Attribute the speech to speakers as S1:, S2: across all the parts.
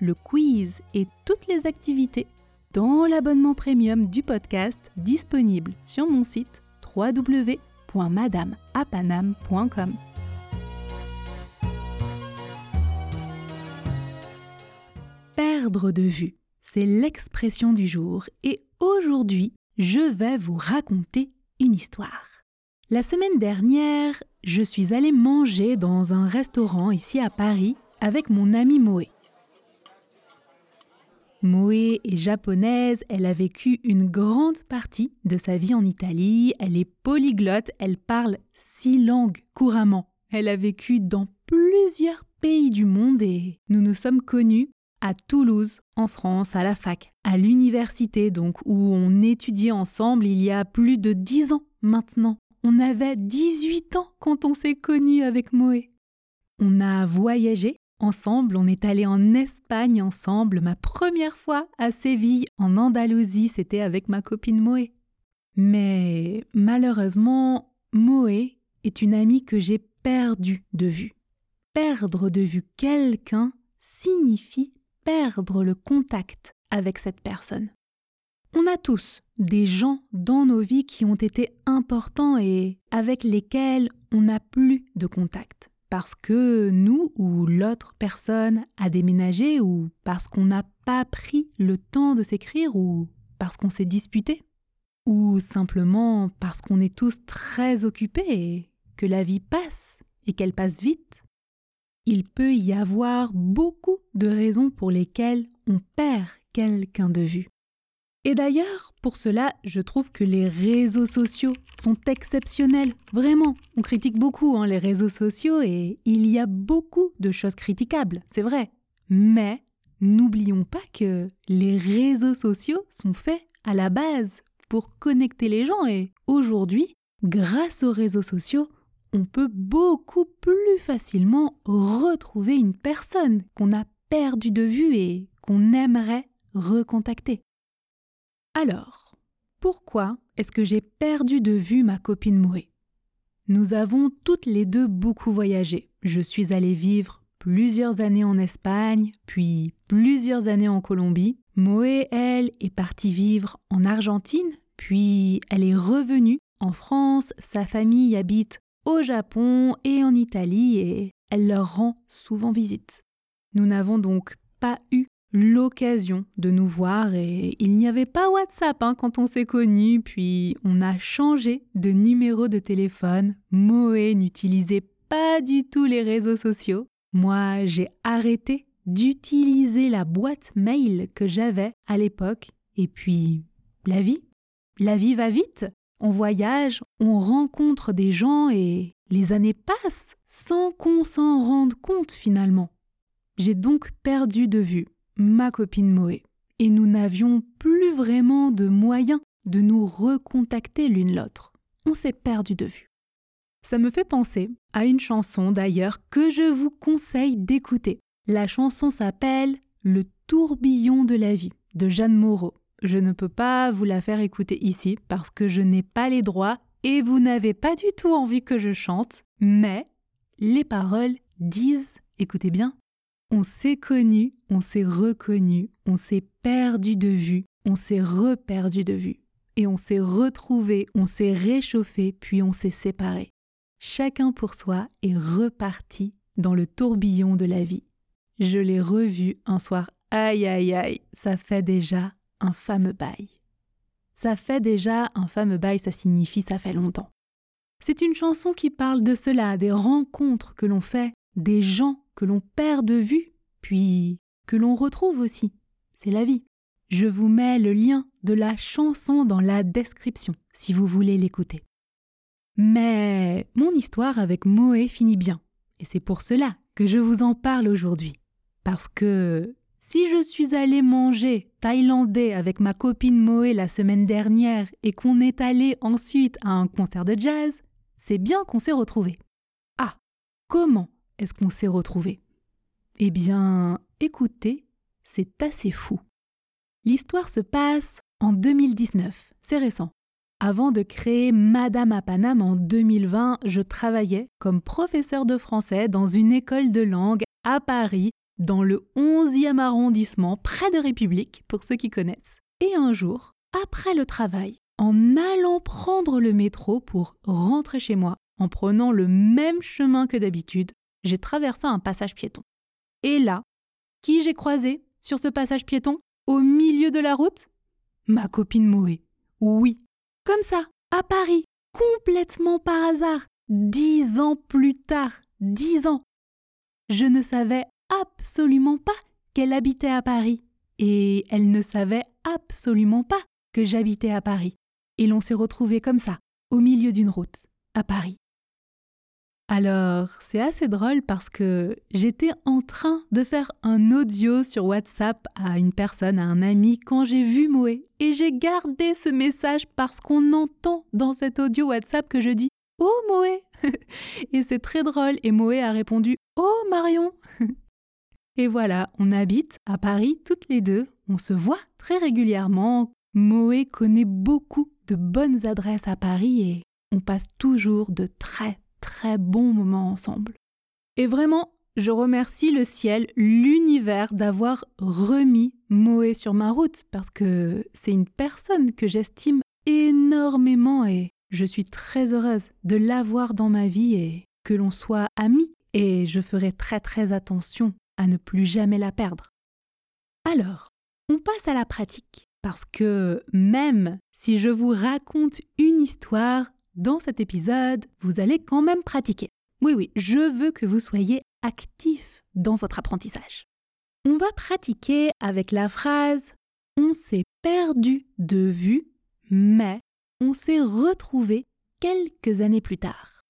S1: le quiz et toutes les activités dans l'abonnement premium du podcast disponible sur mon site www.madameapanam.com. Perdre de vue, c'est l'expression du jour et aujourd'hui, je vais vous raconter une histoire. La semaine dernière, je suis allée manger dans un restaurant ici à Paris avec mon amie Moé. Moé est japonaise, elle a vécu une grande partie de sa vie en Italie, elle est polyglotte, elle parle six langues couramment. Elle a vécu dans plusieurs pays du monde et nous nous sommes connus à Toulouse, en France, à la fac, à l'université donc, où on étudiait ensemble il y a plus de dix ans maintenant. On avait 18 ans quand on s'est connus avec Moé. On a voyagé ensemble, on est allé en Espagne ensemble. Ma première fois à Séville, en Andalousie, c'était avec ma copine Moé. Mais malheureusement, Moé est une amie que j'ai perdue de vue. Perdre de vue quelqu'un signifie perdre le contact avec cette personne. On a tous des gens dans nos vies qui ont été importants et avec lesquels on n'a plus de contact. Parce que nous ou l'autre personne a déménagé ou parce qu'on n'a pas pris le temps de s'écrire ou parce qu'on s'est disputé. Ou simplement parce qu'on est tous très occupés et que la vie passe et qu'elle passe vite. Il peut y avoir beaucoup de raisons pour lesquelles on perd quelqu'un de vue. Et d'ailleurs, pour cela, je trouve que les réseaux sociaux sont exceptionnels. Vraiment, on critique beaucoup hein, les réseaux sociaux et il y a beaucoup de choses critiquables, c'est vrai. Mais n'oublions pas que les réseaux sociaux sont faits à la base pour connecter les gens et aujourd'hui, grâce aux réseaux sociaux, on peut beaucoup plus facilement retrouver une personne qu'on a perdue de vue et qu'on aimerait recontacter. Alors, pourquoi est-ce que j'ai perdu de vue ma copine Moé Nous avons toutes les deux beaucoup voyagé. Je suis allée vivre plusieurs années en Espagne, puis plusieurs années en Colombie. Moé, elle, est partie vivre en Argentine, puis elle est revenue en France. Sa famille habite au Japon et en Italie et elle leur rend souvent visite. Nous n'avons donc pas eu l'occasion de nous voir et il n'y avait pas WhatsApp hein, quand on s'est connus, puis on a changé de numéro de téléphone. Moé n'utilisait pas du tout les réseaux sociaux. Moi, j'ai arrêté d'utiliser la boîte mail que j'avais à l'époque. Et puis, la vie. La vie va vite. On voyage, on rencontre des gens et les années passent sans qu'on s'en rende compte finalement. J'ai donc perdu de vue ma copine Moé, et nous n'avions plus vraiment de moyens de nous recontacter l'une l'autre. On s'est perdu de vue. Ça me fait penser à une chanson d'ailleurs que je vous conseille d'écouter. La chanson s'appelle Le tourbillon de la vie de Jeanne Moreau. Je ne peux pas vous la faire écouter ici parce que je n'ai pas les droits et vous n'avez pas du tout envie que je chante, mais les paroles disent, écoutez bien, on s'est connu, on s'est reconnu, on s'est perdu de vue, on s'est reperdu de vue. Et on s'est retrouvé, on s'est réchauffé, puis on s'est séparé. Chacun pour soi est reparti dans le tourbillon de la vie. Je l'ai revu un soir, aïe aïe aïe, ça fait déjà un fameux bail. Ça fait déjà un fameux bail, ça signifie ça fait longtemps. C'est une chanson qui parle de cela, des rencontres que l'on fait, des gens que l'on perd de vue, puis que l'on retrouve aussi. C'est la vie. Je vous mets le lien de la chanson dans la description si vous voulez l'écouter. Mais mon histoire avec Moé finit bien, et c'est pour cela que je vous en parle aujourd'hui. Parce que Si je suis allée manger thaïlandais avec ma copine Moé la semaine dernière et qu'on est allé ensuite à un concert de jazz, c'est bien qu'on s'est retrouvés. Ah, comment est-ce qu'on s'est retrouvés Eh bien, écoutez, c'est assez fou. L'histoire se passe en 2019, c'est récent. Avant de créer Madame à Paname en 2020, je travaillais comme professeur de français dans une école de langue à Paris, dans le 11e arrondissement, près de République, pour ceux qui connaissent. Et un jour, après le travail, en allant prendre le métro pour rentrer chez moi, en prenant le même chemin que d'habitude, j'ai traversé un passage piéton. Et là, qui j'ai croisé sur ce passage piéton, au milieu de la route? Ma copine Moé. Oui, comme ça, à Paris, complètement par hasard, dix ans plus tard, dix ans. Je ne savais absolument pas qu'elle habitait à Paris, et elle ne savait absolument pas que j'habitais à Paris. Et l'on s'est retrouvés comme ça, au milieu d'une route, à Paris. Alors, c'est assez drôle parce que j'étais en train de faire un audio sur WhatsApp à une personne, à un ami, quand j'ai vu Moé. Et j'ai gardé ce message parce qu'on entend dans cet audio WhatsApp que je dis Oh Moé Et c'est très drôle. Et Moé a répondu Oh Marion Et voilà, on habite à Paris toutes les deux. On se voit très régulièrement. Moé connaît beaucoup de bonnes adresses à Paris et on passe toujours de très très bons moments ensemble. Et vraiment, je remercie le ciel, l'univers d'avoir remis Moé sur ma route parce que c'est une personne que j'estime énormément et je suis très heureuse de l'avoir dans ma vie et que l'on soit amis et je ferai très très attention à ne plus jamais la perdre. Alors, on passe à la pratique parce que même si je vous raconte une histoire, dans cet épisode, vous allez quand même pratiquer. Oui, oui, je veux que vous soyez actif dans votre apprentissage. On va pratiquer avec la phrase On s'est perdu de vue, mais on s'est retrouvé quelques années plus tard.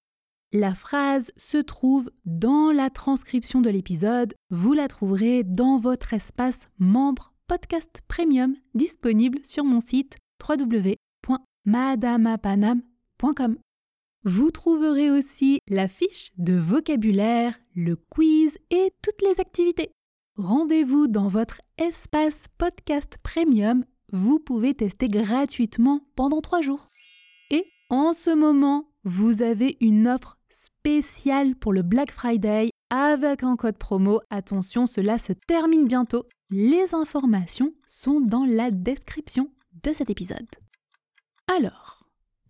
S1: La phrase se trouve dans la transcription de l'épisode. Vous la trouverez dans votre espace membre podcast premium disponible sur mon site www.madamapanam.com vous trouverez aussi la fiche de vocabulaire, le quiz et toutes les activités. Rendez-vous dans votre espace podcast premium. Vous pouvez tester gratuitement pendant trois jours. Et en ce moment, vous avez une offre spéciale pour le Black Friday avec un code promo. Attention, cela se termine bientôt. Les informations sont dans la description de cet épisode. Alors,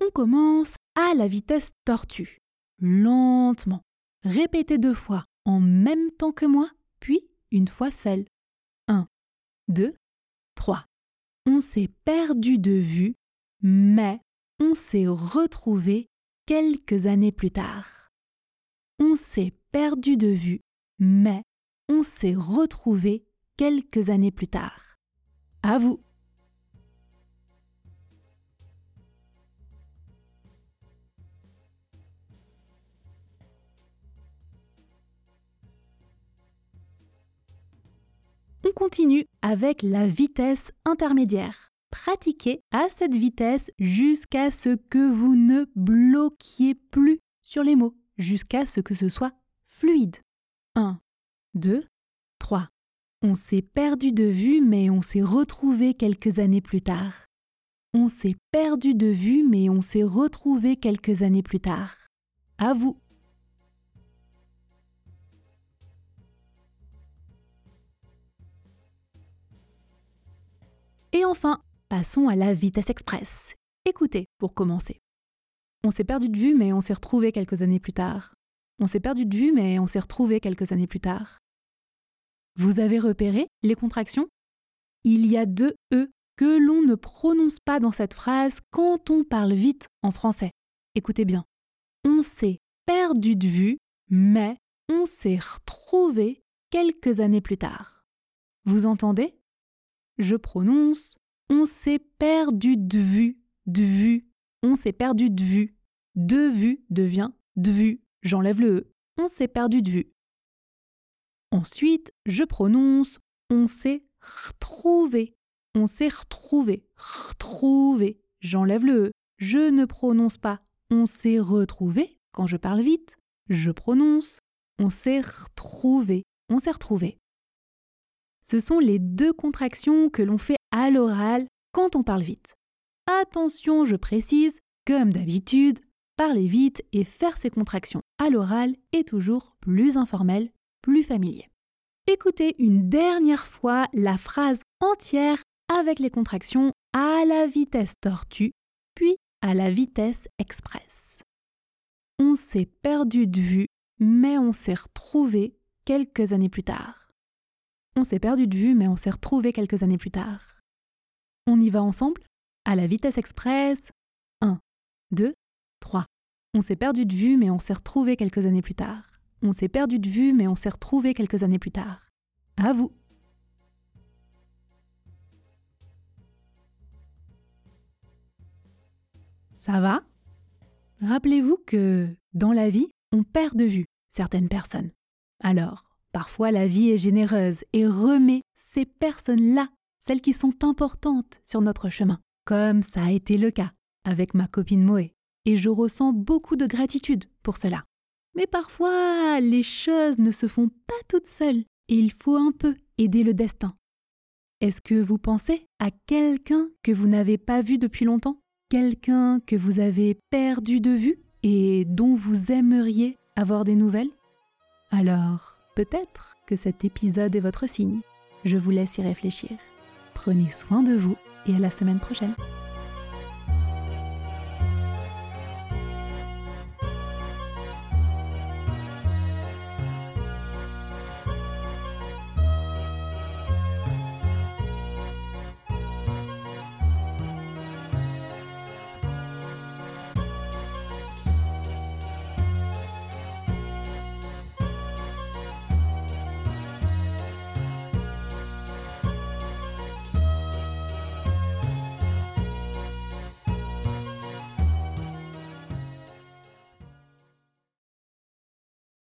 S1: on commence à la vitesse tortue. Lentement. Répétez deux fois en même temps que moi, puis une fois seul. 1, 2, 3. On s'est perdu de vue, mais on s'est retrouvé quelques années plus tard. On s'est perdu de vue, mais on s'est retrouvé quelques années plus tard. À vous. Continue avec la vitesse intermédiaire. Pratiquez à cette vitesse jusqu'à ce que vous ne bloquiez plus sur les mots, jusqu'à ce que ce soit fluide. 1, 2, 3. On s'est perdu de vue mais on s'est retrouvé quelques années plus tard. On s'est perdu de vue mais on s'est retrouvé quelques années plus tard. À vous. Et enfin, passons à la vitesse express. Écoutez pour commencer. On s'est perdu de vue, mais on s'est retrouvé quelques années plus tard. On s'est perdu de vue, mais on s'est retrouvé quelques années plus tard. Vous avez repéré les contractions? Il y a deux E que l'on ne prononce pas dans cette phrase quand on parle vite en français. Écoutez bien. On s'est perdu de vue, mais on s'est retrouvé quelques années plus tard. Vous entendez? Je prononce on s'est perdu de vue, de vue, on s'est perdu de vue. De vue devient de vue, j'enlève le E. On s'est perdu de vue. Ensuite, je prononce On s'est retrouvé. On s'est retrouvé. Retrouvé. J'enlève le E. Je ne prononce pas. On s'est retrouvé. Quand je parle vite, je prononce. On s'est retrouvé. On s'est retrouvé. Ce sont les deux contractions que l'on fait à l'oral quand on parle vite. Attention, je précise, comme d'habitude, parler vite et faire ces contractions à l'oral est toujours plus informel, plus familier. Écoutez une dernière fois la phrase entière avec les contractions à la vitesse tortue, puis à la vitesse express. On s'est perdu de vue, mais on s'est retrouvé quelques années plus tard. On s'est perdu de vue, mais on s'est retrouvé quelques années plus tard. On y va ensemble? À la vitesse express? 1, 2, 3. On s'est perdu de vue, mais on s'est retrouvé quelques années plus tard. On s'est perdu de vue, mais on s'est retrouvé quelques années plus tard. À vous. Ça va? Rappelez-vous que dans la vie, on perd de vue certaines personnes. Alors, parfois la vie est généreuse et remet ces personnes-là, celles qui sont importantes sur notre chemin, comme ça a été le cas avec ma copine Moé. Et je ressens beaucoup de gratitude pour cela. Mais parfois, les choses ne se font pas toutes seules. Et il faut un peu aider le destin. Est-ce que vous pensez à quelqu'un que vous n'avez pas vu depuis longtemps? Quelqu'un que vous avez perdu de vue et dont vous aimeriez avoir des nouvelles? Alors, peut-être que cet épisode est votre signe. Je vous laisse y réfléchir. Prenez soin de vous et à la semaine prochaine.